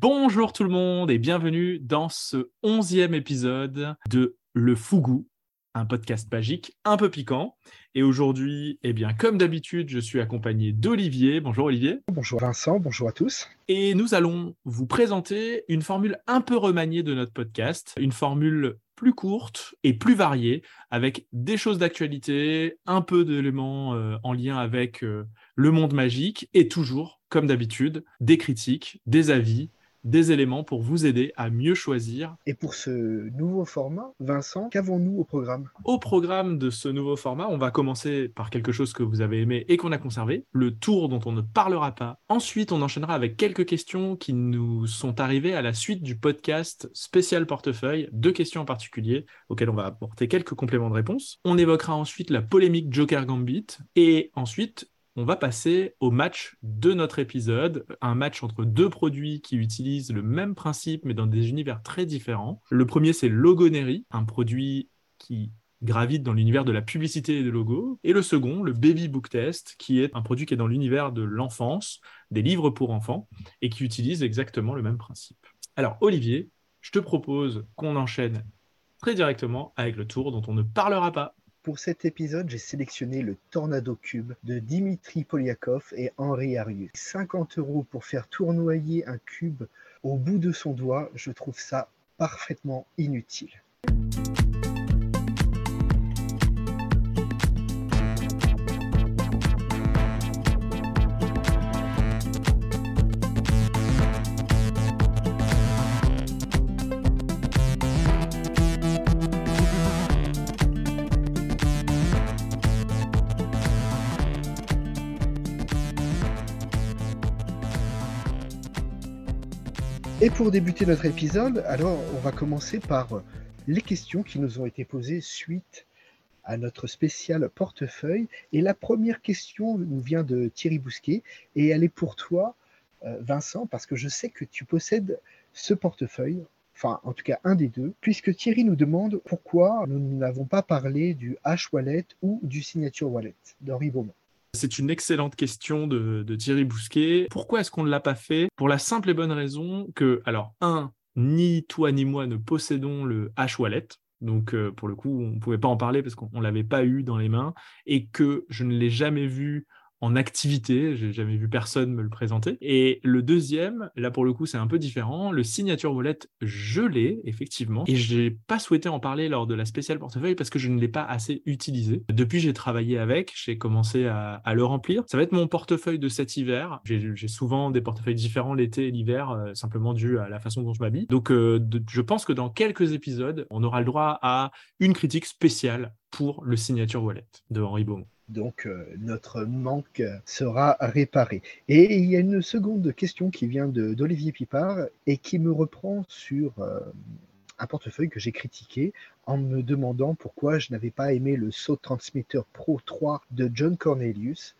Bonjour tout le monde et bienvenue dans ce onzième épisode de Le Fougou, un podcast magique un peu piquant. Et aujourd'hui, eh bien, comme d'habitude, je suis accompagné d'Olivier. Bonjour Olivier. Bonjour Vincent, bonjour à tous. Et nous allons vous présenter une formule un peu remaniée de notre podcast, une formule plus courte et plus variée, avec des choses d'actualité, un peu d'éléments euh, en lien avec euh, le monde magique, et toujours, comme d'habitude, des critiques, des avis, des éléments pour vous aider à mieux choisir. Et pour ce nouveau format, Vincent, qu'avons-nous au programme? Au programme de ce nouveau format, on va commencer par quelque chose que vous avez aimé et qu'on a conservé, le tour dont on ne parlera pas. Ensuite, on enchaînera avec quelques questions qui nous sont arrivées à la suite du podcast spécial portefeuille, deux questions en particulier auxquelles on va apporter quelques compléments de réponse. On évoquera ensuite la polémique Joker Gambit et ensuite on va passer au match de notre épisode, un match entre deux produits qui utilisent le même principe mais dans des univers très différents. Le premier, c'est Logonery, un produit qui gravite dans l'univers de la publicité et des logos. Et le second, le Baby Book Test, qui est un produit qui est dans l'univers de l'enfance, des livres pour enfants, et qui utilise exactement le même principe. Alors, Olivier, je te propose qu'on enchaîne très directement avec le tour dont on ne parlera pas. Pour cet épisode, j'ai sélectionné le Tornado Cube de Dimitri Polyakov et Henri Arius. 50 euros pour faire tournoyer un cube au bout de son doigt, je trouve ça parfaitement inutile. Et pour débuter notre épisode, alors on va commencer par les questions qui nous ont été posées suite à notre spécial portefeuille. Et la première question nous vient de Thierry Bousquet et elle est pour toi, euh, Vincent, parce que je sais que tu possèdes ce portefeuille, enfin en tout cas un des deux, puisque Thierry nous demande pourquoi nous n'avons pas parlé du H-Wallet ou du Signature Wallet d'Henri Beaumont. C'est une excellente question de, Thierry Bousquet. Pourquoi est-ce qu'on ne l'a pas fait? Pour la simple et bonne raison que, alors, un, ni toi ni moi ne possédons le H-Wallet. Donc, euh, pour le coup, on ne pouvait pas en parler parce qu'on ne l'avait pas eu dans les mains et que je ne l'ai jamais vu en activité. J'ai jamais vu personne me le présenter. Et le deuxième, là pour le coup, c'est un peu différent. Le signature wallet, je l'ai effectivement, et j'ai pas souhaité en parler lors de la spéciale portefeuille parce que je ne l'ai pas assez utilisé. Depuis, j'ai travaillé avec, j'ai commencé à, le remplir. Ça va être mon portefeuille de cet hiver. J'ai souvent des portefeuilles différents l'été et l'hiver, euh, simplement dû à la façon dont je m'habille. Donc, euh, je pense que dans quelques épisodes, on aura le droit à une critique spéciale pour le signature wallet de Henri Beaumont. Donc euh, notre manque sera réparé. Et il y a une seconde question qui vient d'Olivier Pipard et qui me reprend sur euh, un portefeuille que j'ai critiqué en me demandant pourquoi je n'avais pas aimé le saut transmetteur Pro 3 de John Cornelius.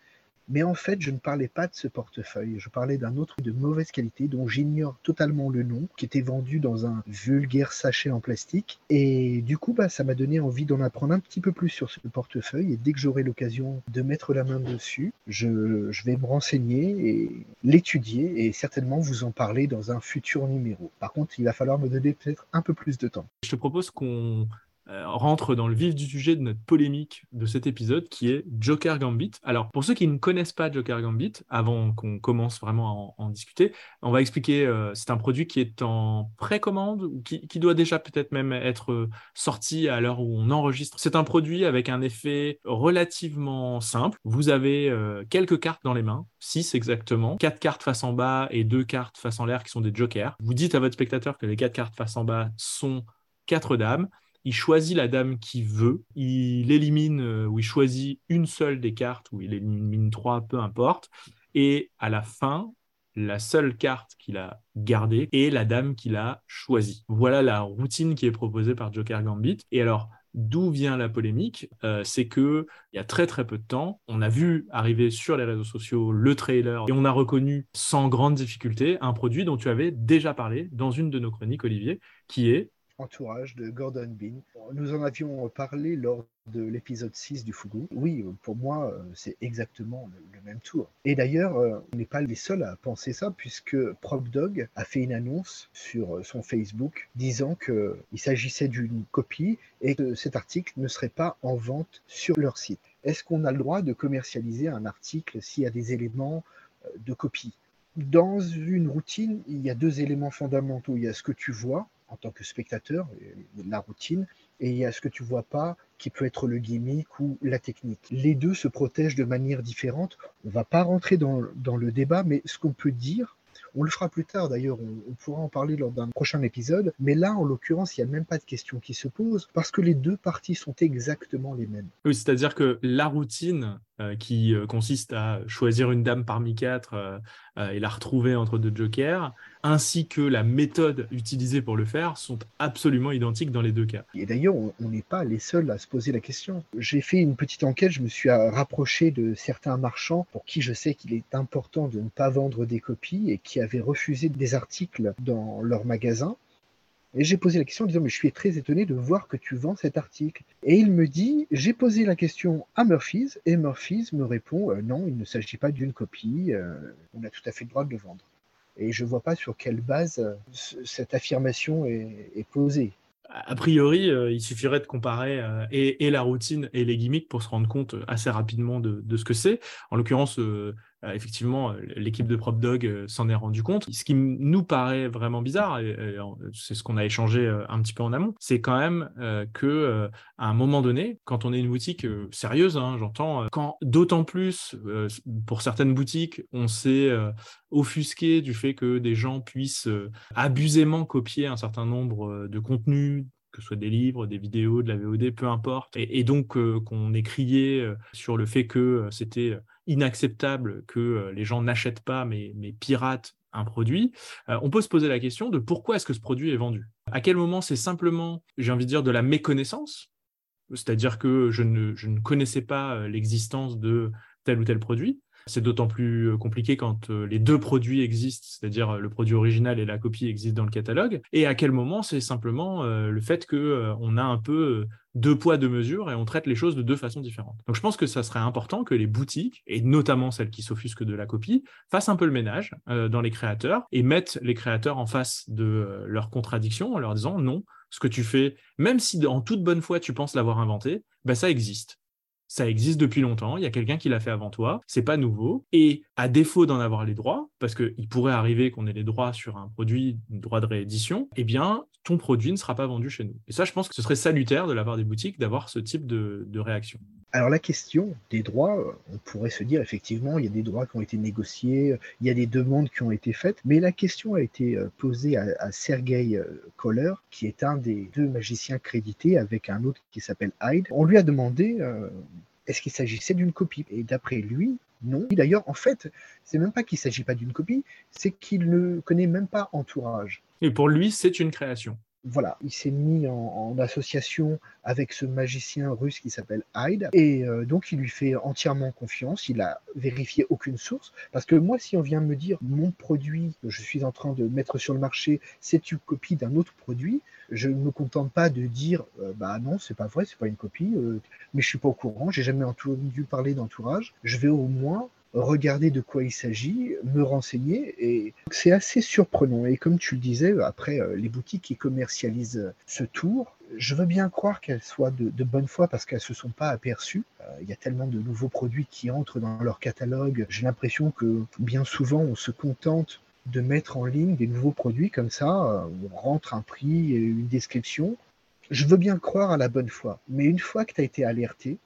Mais en fait, je ne parlais pas de ce portefeuille. Je parlais d'un autre de mauvaise qualité dont j'ignore totalement le nom, qui était vendu dans un vulgaire sachet en plastique. Et du coup, bah, ça m'a donné envie d'en apprendre un petit peu plus sur ce portefeuille. Et dès que j'aurai l'occasion de mettre la main dessus, je, je vais me renseigner et l'étudier et certainement vous en parler dans un futur numéro. Par contre, il va falloir me donner peut-être un peu plus de temps. Je te propose qu'on rentre dans le vif du sujet de notre polémique de cet épisode qui est Joker Gambit. Alors pour ceux qui ne connaissent pas Joker Gambit, avant qu'on commence vraiment à en, discuter, on va expliquer, euh, c'est un produit qui est en précommande ou qui, doit déjà peut-être même être euh, sorti à l'heure où on enregistre. C'est un produit avec un effet relativement simple. Vous avez quelques cartes dans les mains, six exactement, quatre cartes face en bas et deux cartes face en l'air qui sont des jokers. Vous dites à votre spectateur que les quatre cartes face en bas sont quatre dames il choisit la dame qu'il veut, il élimine euh, ou il choisit une seule des cartes ou il élimine trois, peu importe. Et à la fin, la seule carte qu'il a gardée est la dame qu'il a choisie. Voilà la routine qui est proposée par Joker Gambit. Et alors, d'où vient la polémique euh, C'est que il y a très très peu de temps, on a vu arriver sur les réseaux sociaux le trailer et on a reconnu sans grande difficulté un produit dont tu avais déjà parlé dans une de nos chroniques, Olivier, qui est entourage de Gordon Bean. Nous en avions parlé lors de l'épisode 6 du Fugu. Oui, pour moi, c'est exactement le, même tour. Et d'ailleurs, on n'est pas les seuls à penser ça, puisque PropDog a fait une annonce sur son Facebook disant qu'il s'agissait d'une copie et que cet article ne serait pas en vente sur leur site. Est-ce qu'on a le droit de commercialiser un article s'il y a des éléments de copie? Dans une routine, il y a deux éléments fondamentaux. Il y a ce que tu vois en tant que spectateur, la routine, et il y a ce que tu vois pas, qui peut être le gimmick ou la technique. Les deux se protègent de manière différente. On va pas rentrer dans, dans le débat, mais ce qu'on peut dire, on le fera plus tard d'ailleurs, on, pourra en parler lors d'un prochain épisode, mais là en l'occurrence il n'y a même pas de question qui se pose parce que les deux parties sont exactement les mêmes. Oui, c'est-à-dire que la routine euh, qui euh, consiste à choisir une dame parmi quatre euh, et la retrouver entre deux jokers, ainsi que la méthode utilisée pour le faire, sont absolument identiques dans les deux cas. Et d'ailleurs, on n'est pas les seuls à se poser la question. J'ai fait une petite enquête, je me suis rapproché de certains marchands pour qui je sais qu'il est important de ne pas vendre des copies et qui avaient refusé des articles dans leur magasin. Et j'ai posé la question en disant, mais je suis très étonné de voir que tu vends cet article. Et il me dit, j'ai posé la question à Murphy's, et Murphy's me répond, euh, non, il ne s'agit pas d'une copie, euh, on a tout à fait le droit de le vendre. Et je ne vois pas sur quelle base euh, cette affirmation est, posée. A priori, il suffirait de comparer et, la routine et les gimmicks pour se rendre compte assez rapidement de, ce que c'est. En l'occurrence, effectivement, euh, l'équipe de PropDog euh, s'en est rendu compte. Ce qui nous paraît vraiment bizarre, et, c'est ce qu'on a échangé un petit peu en amont, c'est quand même que à un moment donné, quand on est une boutique sérieuse, hein, j'entends, quand d'autant plus pour certaines boutiques, on s'est offusqué du fait que des gens puissent abusément copier un certain nombre de contenus que ce soit des livres, des vidéos, de la VOD, peu importe, et, donc qu'on ait crié sur le fait que c'était inacceptable que euh, les gens n'achètent pas mais, piratent un produit, euh, on peut se poser la question de pourquoi est-ce que ce produit est vendu? À quel moment c'est simplement, j'ai envie de dire, de la méconnaissance, c'est-à-dire que je ne, je ne connaissais pas euh, l'existence de tel ou tel produit, c'est d'autant plus compliqué quand les deux produits existent, c'est-à-dire le produit original et la copie existent dans le catalogue. Et à quel moment c'est simplement le fait qu'on a un peu deux poids, deux mesures et on traite les choses de deux façons différentes. Donc je pense que ça serait important que les boutiques, et notamment celles qui s'offusquent de la copie, fassent un peu le ménage dans les créateurs et mettent les créateurs en face de leurs contradictions en leur disant non, ce que tu fais, même si en toute bonne foi tu penses l'avoir inventé, ben ça existe ça existe depuis longtemps, il y a quelqu'un qui l'a fait avant toi, c'est pas nouveau. Et à défaut d'en avoir les droits, parce qu'il pourrait arriver qu'on ait les droits sur un produit, droit de réédition, eh bien, ton produit ne sera pas vendu chez nous. Et ça, je pense que ce serait salutaire de la des boutiques d'avoir ce type de, réaction. Alors la question des droits, on pourrait se dire effectivement, il y a des droits qui ont été négociés, il y a des demandes qui ont été faites, mais la question a été euh, posée à, Sergei euh, Kohler, qui est un des deux magiciens crédités avec un autre qui s'appelle Hyde. On lui a demandé euh, est-ce qu'il s'agissait d'une copie? Et d'après lui, non. D'ailleurs, en fait, c'est même pas qu'il s'agit pas d'une copie, c'est qu'il ne connaît même pas Entourage. Et pour lui, c'est une création voilà, il s'est mis en, association avec ce magicien russe qui s'appelle Hyde, et euh, donc il lui fait entièrement confiance. Il a vérifié aucune source, parce que moi, si on vient me dire mon produit que je suis en train de mettre sur le marché, c'est une copie d'un autre produit, je ne me contente pas de dire euh, bah non, c'est pas vrai, c'est pas une copie, euh, mais je suis pas au courant, j'ai jamais entendu parler d'entourage. Je vais au moins regarder de quoi il s'agit, me renseigner, et c'est assez surprenant. Et comme tu le disais, après, euh, les boutiques qui commercialisent ce tour, je veux bien croire qu'elles soient de, bonne foi parce qu'elles ne se sont pas aperçues. Euh, il y a tellement de nouveaux produits qui entrent dans leur catalogue. J'ai l'impression que bien souvent, on se contente de mettre en ligne des nouveaux produits comme ça. Euh, on rentre un prix et une description. Je veux bien croire à la bonne foi, mais une fois que tu as été alerté,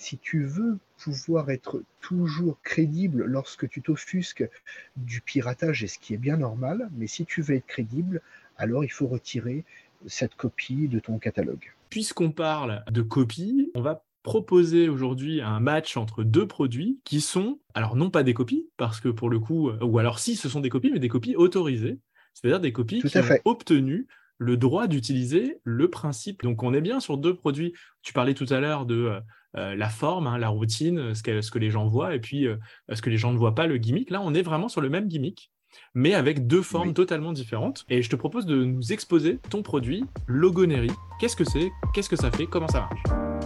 si tu veux pouvoir être toujours crédible lorsque tu t'offusques du piratage, et ce qui est bien normal, mais si tu veux être crédible, alors il faut retirer cette copie de ton catalogue. Puisqu'on parle de copie, on va proposer aujourd'hui un match entre deux produits qui sont, alors non pas des copies, parce que pour le coup, ou alors si ce sont des copies, mais des copies autorisées, c'est-à-dire des copies qui ont obtenu le droit d'utiliser le principe. Donc on est bien sur deux produits. Tu parlais tout à l'heure de euh, euh, la forme, hein, la routine, ce que, ce que, les gens voient, et puis euh, ce que les gens ne voient pas, le gimmick. Là, on est vraiment sur le même gimmick, mais avec deux formes totalement différentes. Et je te propose de nous exposer ton produit, Logonery. Qu'est-ce que c'est? Qu'est-ce que ça fait? Comment ça marche?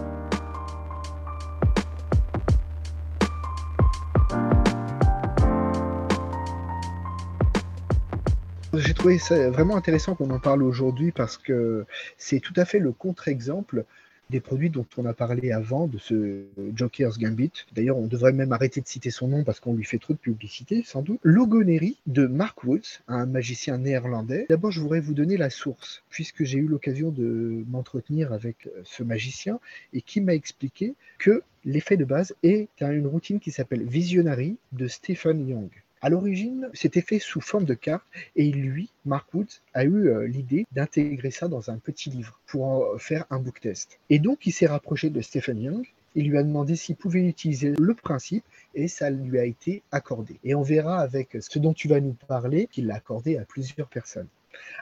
Trouvais ça vraiment intéressant qu'on en parle aujourd'hui parce que c'est tout à fait le contre-exemple des produits dont on a parlé avant, de ce Joker's Gambit. D'ailleurs, on devrait même arrêter de citer son nom parce qu'on lui fait trop de publicité, sans doute. Logonerie de Mark Woods, un magicien néerlandais. D'abord, je voudrais vous donner la source, puisque j'ai eu l'occasion de m'entretenir avec ce magicien et qui m'a expliqué que l'effet de base est une routine qui s'appelle Visionary de Stephen Young. À l'origine, c'était fait sous forme de carte et lui, Mark Woods, a eu euh, l'idée d'intégrer ça dans un petit livre pour en faire un book test. Et donc, il s'est rapproché de Stephen Young. Il lui a demandé s'il pouvait utiliser le principe et ça lui a été accordé. Et on verra avec ce dont tu vas nous parler qu'il l'a accordé à plusieurs personnes.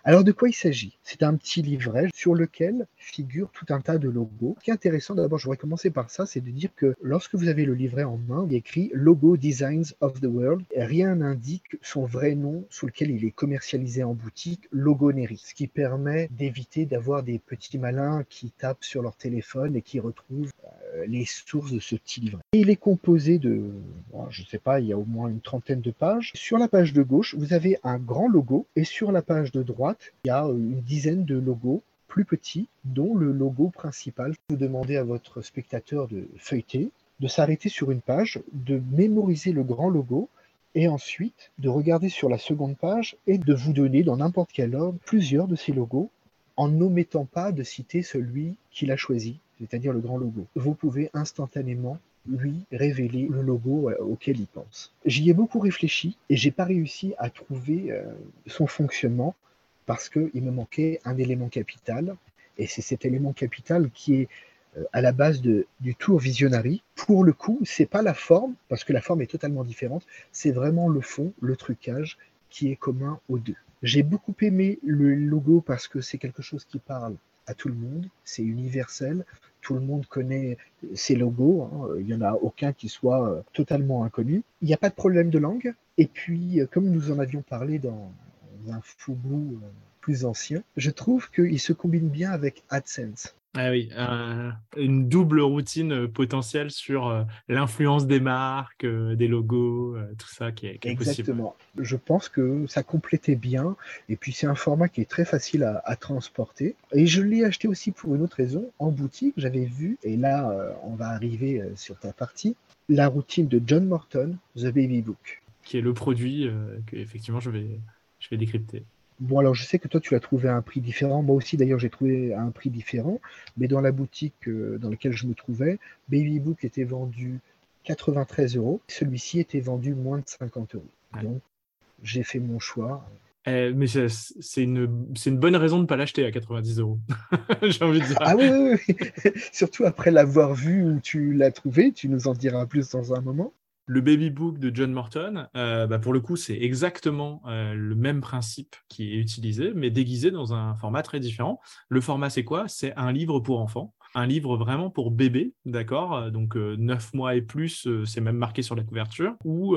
Alors de quoi il s'agit? C'est un petit livret sur lequel figure tout un tas de logos. Ce qui est intéressant, d'abord je voudrais commencer par ça, c'est de dire que lorsque vous avez le livret en main, il est écrit Logo Designs of the World. rien n'indique son vrai nom sous lequel il est commercialisé en boutique, Logonery, ce qui permet d'éviter d'avoir des petits malins qui tapent sur leur téléphone et qui retrouvent les sources de ce petit livret. il est composé de, je ne sais pas, il y a au moins une trentaine de pages. Sur la page de gauche, vous avez un grand logo et sur la page de droite, il y a une dizaine de logos plus petits, dont le logo principal. Vous demandez à votre spectateur de feuilleter, de s'arrêter sur une page, de mémoriser le grand logo et ensuite de regarder sur la seconde page et de vous donner dans n'importe quel ordre plusieurs de ces logos en n'omettant pas de citer celui qu'il a choisi, c'est-à-dire le grand logo. Vous pouvez instantanément lui révéler le logo euh, auquel il pense. J'y ai beaucoup réfléchi et j'ai pas réussi à trouver euh, son fonctionnement parce qu'il me manquait un élément capital et c'est cet élément capital qui est euh, à la base de, du tour visionary. Pour le coup, c'est pas la forme parce que la forme est totalement différente, c'est vraiment le fond, le trucage qui est commun aux deux. J'ai beaucoup aimé le logo parce que c'est quelque chose qui parle à tout le monde, c'est universel, tout le monde connaît ces logos, hein. il n'y en a aucun qui soit euh, totalement inconnu. Il n'y a pas de problème de langue, et puis euh, comme nous en avions parlé dans un Fubu plus ancien, je trouve qu'il se combine bien avec AdSense. Ah oui, une double routine euh, potentielle sur euh, l'influence des marques, euh, des logos, tout ça qui est, qui Exactement. Je pense que ça complétait bien. Et puis c'est un format qui est très facile à, transporter. Et je l'ai acheté aussi pour une autre raison. En boutique, j'avais vu, et là on va arriver sur ta partie, la routine de John Morton, The Baby Book. Qui est le produit que effectivement je vais, je vais décrypter. Bon, alors je sais que toi, tu l'as trouvé à un prix différent. Moi aussi, d'ailleurs, j'ai trouvé à un prix différent. Mais dans la boutique euh, dans laquelle je me trouvais, Baby Book était vendu 93 euros. Celui-ci était vendu moins de 50 euros. Donc, j'ai fait mon choix. Eh, mais c'est une, une, bonne raison de ne pas l'acheter à 90 euros. j'ai envie de dire. Ah oui, oui, oui. Surtout après l'avoir vu où tu l'as trouvé. Tu nous en diras plus dans un moment. Le Baby Book de John Morton, euh, bah, pour le coup, c'est exactement euh, le même principe qui est utilisé, mais déguisé dans un format très différent. Le format, c'est quoi? C'est un livre pour enfants, un livre vraiment pour bébé, d'accord? Donc 9 mois et plus, c'est même marqué sur la couverture, où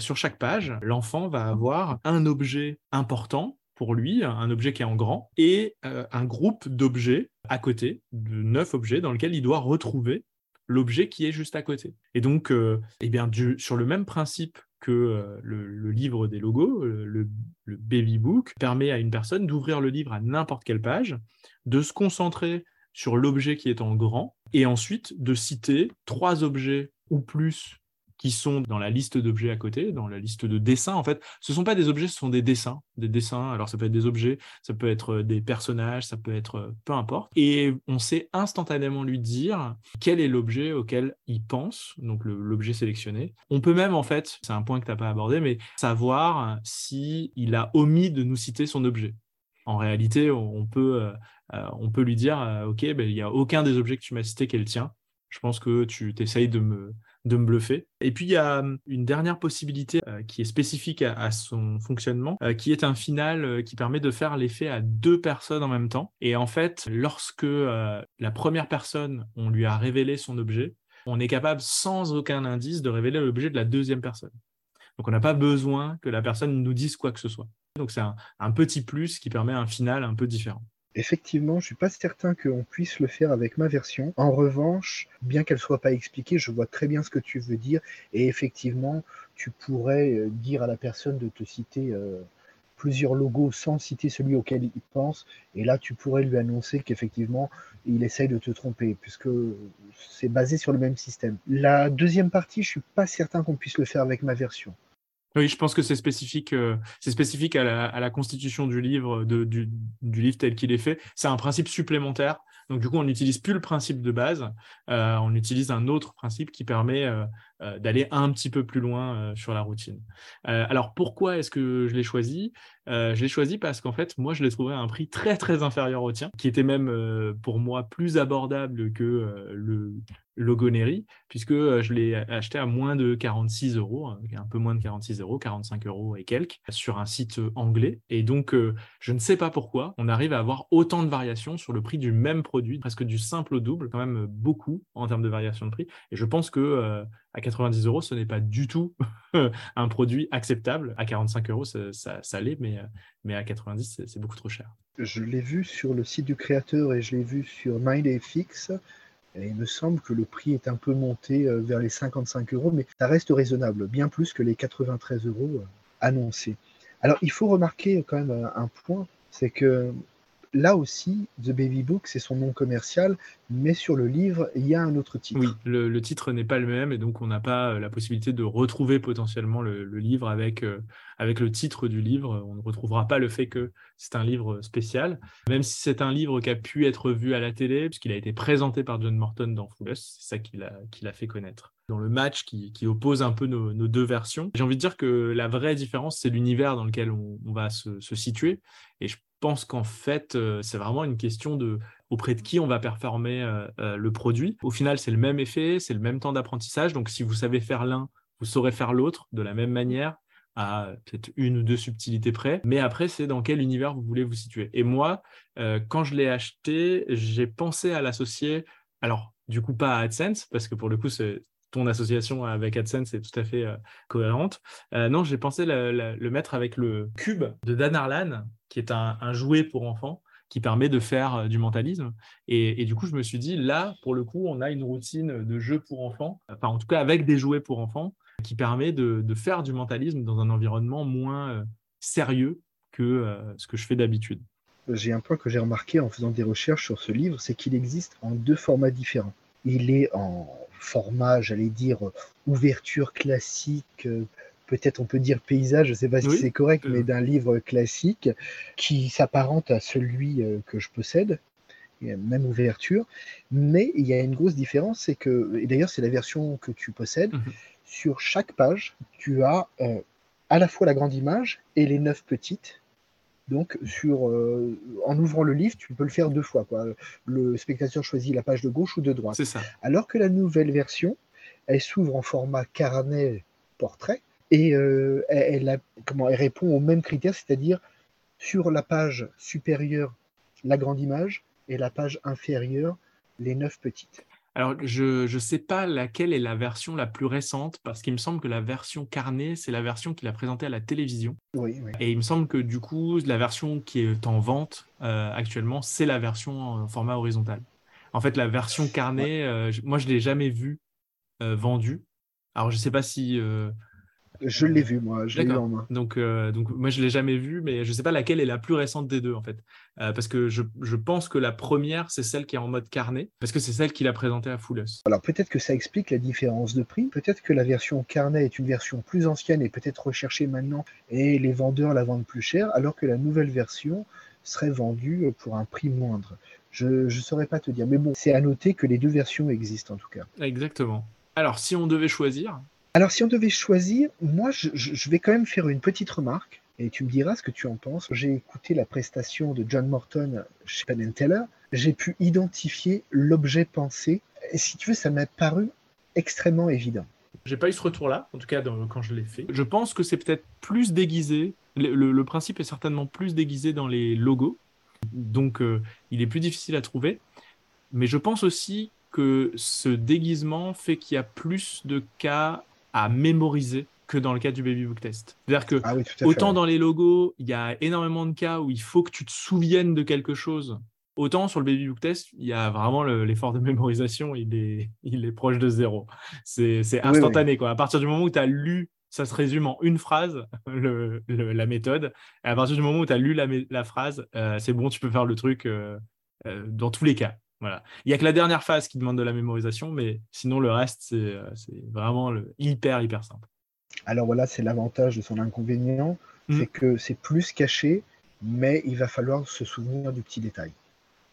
sur chaque page, l'enfant va avoir un objet important pour lui, un objet qui est en grand, et un groupe d'objets à côté, de neuf objets, dans lequel il doit retrouver l'objet qui est juste à côté. Et donc, euh, eh bien, sur le même principe que euh, le, livre des logos, euh, le, baby book, permet à une personne d'ouvrir le livre à n'importe quelle page, de se concentrer sur l'objet qui est en grand, et ensuite de citer trois objets ou plus qui sont dans la liste d'objets à côté, dans la liste de dessins. En fait, ce ne sont pas des objets, ce sont des dessins. Des dessins, alors ça peut être des objets, ça peut être euh, des personnages, ça peut être euh, peu importe. Et on sait instantanément lui dire quel est l'objet auquel il pense, donc l'objet sélectionné. On peut même, en fait, c'est un point que tu n'as pas abordé, mais savoir si il a omis de nous citer son objet. En réalité, on peut, euh, on peut lui dire, OK, ben, il n'y a aucun des objets que tu m'as cité qui est le tien. Je pense que tu t'essayes de me, bluffer. Et puis il y a hum, une dernière possibilité euh, qui est spécifique à, son fonctionnement, euh, qui est un final euh, qui permet de faire l'effet à deux personnes en même temps. Et en fait, lorsque la première personne, on lui a révélé son objet, on est capable sans aucun indice de révéler l'objet de la deuxième personne. Donc on n'a pas besoin que la personne nous dise quoi que ce soit. Donc c'est un petit plus qui permet un final un peu différent. Effectivement, je ne suis pas certain qu'on puisse le faire avec ma version. En revanche, bien qu'elle ne soit pas expliquée, je vois très bien ce que tu veux dire. Et effectivement, tu pourrais euh, dire à la personne de te citer euh, plusieurs logos sans citer celui auquel il pense. Et là, tu pourrais lui annoncer qu'effectivement, il essaye de te tromper, puisque c'est basé sur le même système. La deuxième partie, je suis pas certain qu'on puisse le faire avec ma version. Oui, je pense que c'est spécifique, euh, c'est spécifique à la, constitution du livre, du, livre tel qu'il est fait. C'est un principe supplémentaire. Donc du coup, on n'utilise plus le principe de base, euh, on utilise un autre principe qui permet euh, d'aller un petit peu plus loin sur la routine. alors pourquoi est-ce que je l'ai choisi? Je l'ai choisi parce qu'en fait, moi, je l'ai trouvé à un prix très très inférieur au tien, qui était même pour moi plus abordable que le, Logoneri, puisque euh, je l'ai acheté à moins de 46 euros, hein, un peu moins de 46 euros, 45 euros et quelques, sur un site euh, anglais. Et donc, euh, je ne sais pas pourquoi, on arrive à avoir autant de variations sur le prix du même produit, presque du simple au double, quand même beaucoup en termes de variation de prix. Et je pense que à 90 euros, ce n'est pas du tout un produit acceptable. À 45 euros, ça, l'est, mais, mais à 90, c'est beaucoup trop cher. Je l'ai vu sur le site du créateur et je l'ai vu sur Il me semble que le prix est un peu monté euh, vers les 55 euros, mais ça reste raisonnable, bien plus que les 93 euros euh, annoncés. Alors, il faut remarquer quand même euh, un point, c'est que là aussi, The Baby Book, c'est son nom commercial, mais sur le livre, il y a un autre titre. Oui, le, titre n'est pas le même, et donc on n'a pas euh, la possibilité de retrouver potentiellement le, livre avec, euh, avec le titre du livre. On ne retrouvera pas le fait que c'est un livre spécial, même si c'est un livre qui a pu être vu à la télé, puisqu'il a été présenté par John Morton dans Foulus, c'est ça qui l'a fait connaître dans le match qui, oppose un peu nos, deux versions. J'ai envie de dire que la vraie différence, c'est l'univers dans lequel on, va se, se, situer. Et je pense qu'en fait, euh, c'est vraiment une question de auprès de qui on va performer euh, euh, le produit. Au final, c'est le même effet, c'est le même temps d'apprentissage. Donc, si vous savez faire l'un, vous saurez faire l'autre de la même manière, à peut-être une ou deux subtilités près. Mais après, c'est dans quel univers vous voulez vous situer. Et moi, quand je l'ai acheté, j'ai pensé à l'associer. Alors, du coup, pas à AdSense, parce que pour le coup, ton association avec AdSense est tout à fait cohérente. Non, j'ai pensé le mettre avec le cube de Dan Harlan, qui est un, jouet pour enfants qui permet de faire euh, du mentalisme. Et, du coup, je me suis dit, là, pour le coup, on a une routine de jeu pour enfants, enfin en tout cas avec des jouets pour enfants, qui permet de, faire du mentalisme dans un environnement moins sérieux que ce que je fais d'habitude. J'ai un point que j'ai remarqué en faisant des recherches sur ce livre, c'est qu'il existe en deux formats différents. Il est en format, j'allais dire, ouverture classique, euh, peut-être on peut dire paysage, je ne sais pas si c'est correct, mais euh. d'un livre classique qui s'apparente à celui euh, que je possède, même ouverture. Mais il y a une grosse différence, c'est que, et d'ailleurs c'est la version que tu possèdes, mhm. sur chaque page, tu as à la fois la grande image et les neuf petites donc, sur, euh, en ouvrant le livre, tu peux le faire deux fois. Quoi. Le spectateur choisit la page de gauche ou de droite. C'est ça. Alors que la nouvelle version, elle s'ouvre en format carnet portrait et euh, elle, comment, elle répond aux mêmes critères, c'est-à-dire sur la page supérieure, la grande image, et la page inférieure, les neuf petites. Alors, je ne sais pas laquelle est la version la plus récente, parce qu'il me semble que la version carnet, c'est la version qu'il a présentée à la télévision. Oui, Et il me semble que du coup, la version qui est en vente euh, actuellement, c'est la version en format horizontal. En fait, la version carnet, euh, moi, je ne l'ai jamais vue euh, vendue. Alors, je ne sais pas si je l'ai vu, moi, je l'ai en main. Donc, euh, donc, moi, je ne l'ai jamais vu, mais je ne sais pas laquelle est la plus récente des deux, en fait. Euh, parce que je, je, pense que la première, c'est celle qui est en mode carnet, parce que c'est celle qu'il a présentée à Fullus. Alors, peut-être que ça explique la différence de prix. Peut-être que la version carnet est une version plus ancienne et peut-être recherchée maintenant, et les vendeurs la vendent plus cher, alors que la nouvelle version serait vendue pour un prix moindre. Je ne saurais pas te dire. Mais bon, c'est à noter que les deux versions existent, en tout cas. Exactement. Alors, si on devait choisir, alors, si on devait choisir, moi, je, vais quand même faire une petite remarque, et tu me diras ce que tu en penses. J'ai écouté la prestation de John Morton chez Penn Teller. J'ai pu identifier l'objet pensé. Et si tu veux, ça m'a paru extrêmement évident. J'ai pas eu ce retour-là, en tout cas quand je l'ai fait. Je pense que c'est peut-être plus déguisé. Le, principe est certainement plus déguisé dans les logos, donc euh, il est plus difficile à trouver. Mais je pense aussi que ce déguisement fait qu'il y a plus de cas à mémoriser que dans le cas du baby book test. C'est-à-dire que ah autant dans les logos, il y a énormément de cas où il faut que tu te souviennes de quelque chose. Autant sur le baby book test, il y a vraiment l'effort de mémorisation, il est, il est proche de zéro. C'est instantané. Quoi. À partir du moment où tu as lu Ça se résume en une phrase, la méthode. Et à partir du moment où tu as lu la, phrase, euh, c'est bon, tu peux faire le truc euh, euh, dans tous les cas. Voilà. Il n'y a que la dernière phase qui demande de la mémorisation, mais sinon le reste, c'est vraiment le, hyper, hyper simple. Alors voilà, c'est l'avantage de son inconvénient, mmh. c'est que c'est plus caché, mais il va falloir se souvenir du petit détail.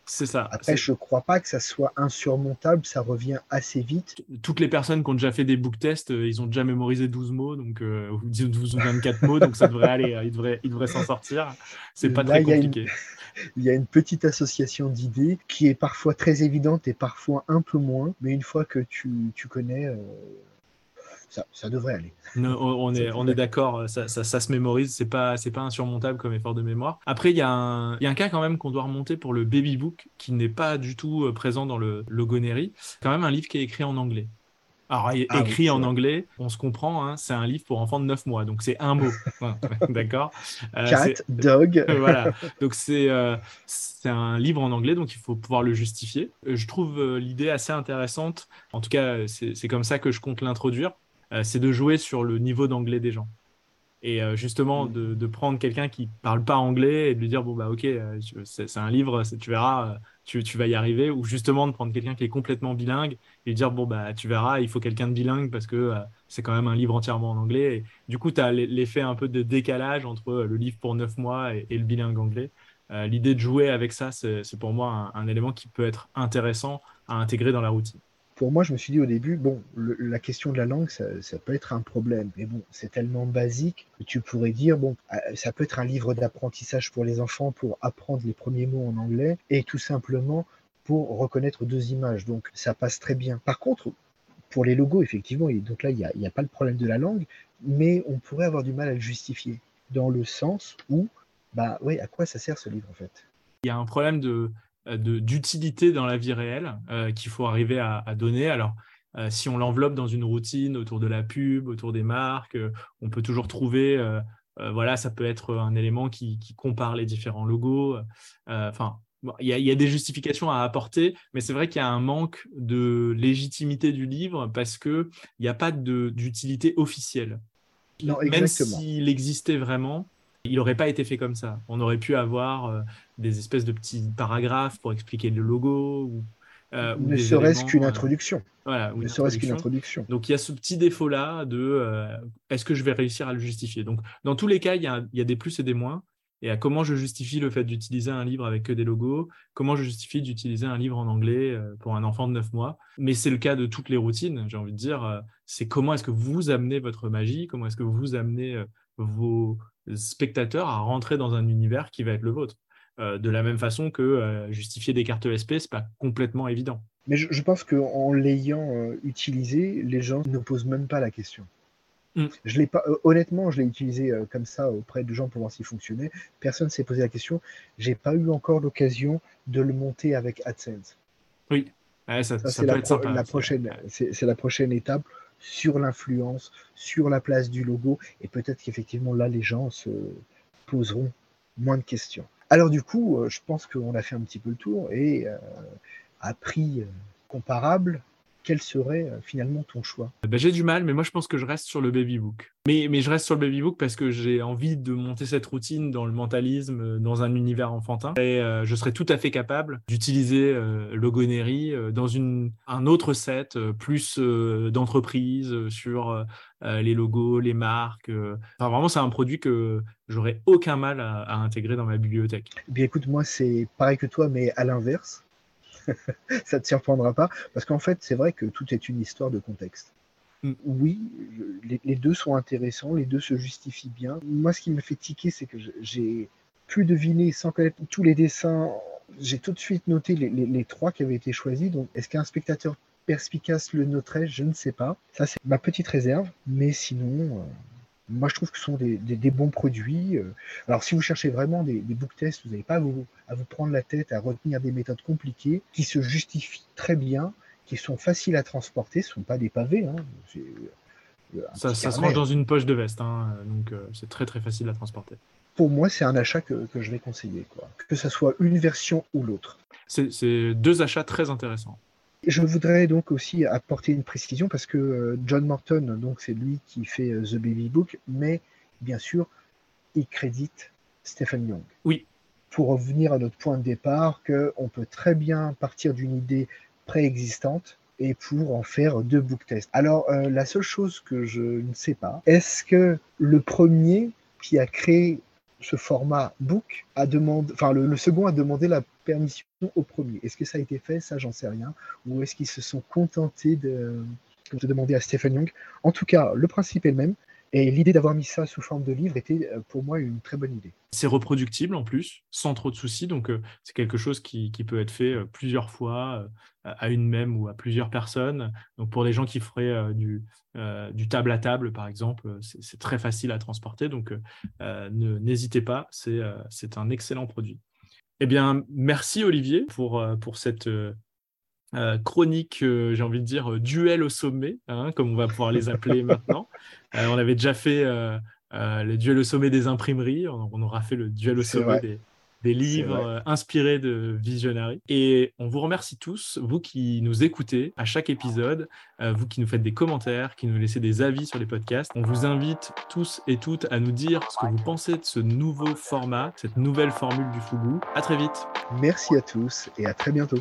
C'est ça. Après, je ne crois pas que ça soit insurmontable, ça revient assez vite. Toutes les personnes qui ont déjà fait des book tests, euh, ils ont déjà mémorisé 12 mots, donc euh, 12 ou 24 mots, donc ça devrait aller, euh, ils devraient, ils devraient s'en sortir. C'est pas très compliqué. Il y a une petite association d'idées qui est parfois très évidente et parfois un peu moins, mais une fois que tu, tu connais, euh, ça, devrait aller. on, est, on est d'accord, ça, se mémorise, c'est pas, pas insurmontable comme effort de mémoire. Après, il y, a un, cas quand même qu'on doit remonter pour le Baby Book, qui n'est pas du tout euh, présent dans le Logonery. quand même un livre qui est écrit en anglais. Alors, ah écrit en anglais, on se comprend, hein, c'est un livre pour enfants de 9 mois, donc c'est un mot. D'accord euh, Cat, dog. voilà. Donc, c'est euh, c'est un livre en anglais, donc il faut pouvoir le justifier. Je trouve l'idée assez intéressante. En tout cas, c'est comme ça que je compte l'introduire. Euh, c'est de jouer sur le niveau d'anglais des gens. Et euh, justement, mm. de, prendre quelqu'un qui parle pas anglais et de lui dire, bon, bah ok, euh, c'est un livre, tu verras, tu, vas y arriver. Ou justement, de prendre quelqu'un qui est complètement bilingue et lui dire, bon, bah tu verras, il faut quelqu'un de bilingue parce que c'est quand même un livre entièrement en anglais. Et du coup, tu as l'effet un peu de décalage entre le livre pour neuf mois et, le bilingue anglais. L'idée de jouer avec ça, c'est pour moi un élément qui peut être intéressant à intégrer dans la routine pour moi, je me suis dit au début, bon, la question de la langue, ça, peut être un problème. Mais bon, c'est tellement basique que tu pourrais dire, bon, euh, ça peut être un livre d'apprentissage pour les enfants pour apprendre les premiers mots en anglais et tout simplement pour reconnaître deux images. Donc, ça passe très bien. Par contre, pour les logos, effectivement, donc là, il n'y a, a, pas le problème de la langue, mais on pourrait avoir du mal à le justifier dans le sens où, bah, ouais, à quoi ça sert ce livre en fait? Il y a un problème de d'utilité dans la vie réelle euh, qu'il faut arriver à, donner. Alors, euh, si on l'enveloppe dans une routine autour de la pub, autour des marques, on peut toujours trouver, voilà, ça peut être un élément qui, compare les différents logos. Enfin, il y, a des justifications à apporter, mais c'est vrai qu'il y a un manque de légitimité du livre parce qu'il n'y a pas d'utilité officielle. Non, Même s'il existait vraiment, il n'aurait pas été fait comme ça. On aurait pu avoir euh, des espèces de petits paragraphes pour expliquer le logo ou euh, ne serait-ce qu'une euh, introduction. Voilà, ne serait-ce qu'une introduction. Donc il y a ce petit défaut-là de est-ce que je vais réussir à le justifier? Donc dans tous les cas, il y, a, il y, a, des plus et des moins. Et à comment je justifie le fait d'utiliser un livre avec que des logos, comment je justifie d'utiliser un livre en anglais pour un enfant de 9 mois? Mais c'est le cas de toutes les routines, j'ai envie de dire. C'est comment est-ce que vous amenez votre magie, comment est-ce que vous amenez vos, spectateur à rentrer dans un univers qui va être le vôtre? Euh, de la même façon que euh, justifier des cartes ESP, c'est pas complètement évident. Mais je, pense qu'en l'ayant euh, utilisé, les gens ne posent même pas la question. Mm. Je l'ai pas, honnêtement, je l'ai utilisé comme ça auprès de gens pour voir s'il fonctionnait. Personne ne s'est posé la question. J'ai pas eu encore l'occasion de le monter avec AdSense. Oui, ça, c'est la, la, prochaine, c'est la prochaine étape sur l'influence, sur la place du logo, et peut-être qu'effectivement là, les gens se poseront moins de questions. Alors du coup, euh, je pense qu'on a fait un petit peu le tour, et euh, à prix euh, comparable, quel serait euh, finalement ton choix? Ben, J'ai du mal, mais moi je pense que je reste sur le baby book. Mais, mais je reste sur le baby book parce que j'ai envie de monter cette routine dans le mentalisme, euh, dans un univers enfantin. Et euh, je serais tout à fait capable d'utiliser euh, Logonery dans une, un autre set, plus d'entreprise sur les logos, les marques. Enfin, vraiment, c'est un produit que j'aurais aucun mal à, à, intégrer dans ma bibliothèque. Eh bien écoute, moi c'est pareil que toi, mais à l'inverse. ça ne te surprendra pas, parce qu'en fait, c'est vrai que tout est une histoire de contexte. Mm. Oui, les, deux sont intéressants, les deux se justifient bien. Moi, ce qui me fait tiquer, c'est que j'ai pu deviner, sans connaître tous les dessins, j'ai tout de suite noté les, trois qui avaient été choisis. Donc, est-ce qu'un spectateur perspicace le noterait? Je ne sais pas. Ça, c'est ma petite réserve. Mais sinon, euh, moi, je trouve que ce sont des, bons produits. Euh. Alors, si vous cherchez vraiment des, des book tests, vous n'avez pas à vous, à vous, prendre la tête, à retenir des méthodes compliquées, qui se justifient très bien, qui sont faciles à transporter. Ce ne sont pas des pavés. Hein. Euh, ça, se range dans une poche de veste, hein. donc euh, c'est très très facile à transporter. Pour moi, c'est un achat que, je vais conseiller, quoi. que ce soit une version ou l'autre. C'est deux achats très intéressants. Je voudrais donc aussi apporter une précision parce que John Morton, donc c'est lui qui fait The Baby Book, mais bien sûr, il crédite Stephen Young. Oui. Pour revenir à notre point de départ, qu'on peut très bien partir d'une idée préexistante et pour en faire deux book tests. Alors, euh, la seule chose que je ne sais pas, est-ce que le premier qui a créé ce format book a demandé, enfin le, second a demandé la permission au premier. Est-ce que ça a été fait? Ça, j'en sais rien. Ou est-ce qu'ils se sont contentés de, de demander à Stephen Young? En tout cas, le principe est le même. Et l'idée d'avoir mis ça sous forme de livre était euh, pour moi une très bonne idée. C'est reproductible en plus, sans trop de soucis. Donc, euh, c'est quelque chose qui, peut être fait euh, plusieurs fois à une même ou à plusieurs personnes. Donc, pour des gens qui feraient du, du table à table, par exemple, c'est très facile à transporter. Donc, n'hésitez pas, c'est un excellent produit. Eh bien, merci Olivier pour, pour cette euh, chronique, euh, j'ai envie de dire, euh, duel au sommet, hein, comme on va pouvoir les appeler maintenant. on avait déjà fait le duel au sommet des imprimeries, on, aura fait le duel au sommet des, livres inspirés de Visionary. Et on vous remercie tous, vous qui nous écoutez à chaque épisode, vous qui nous faites des commentaires, qui nous laissez des avis sur les podcasts. On vous invite tous et toutes à nous dire ce que vous pensez de ce nouveau format, cette nouvelle formule du Fougou. À très vite. Merci à tous et à très bientôt.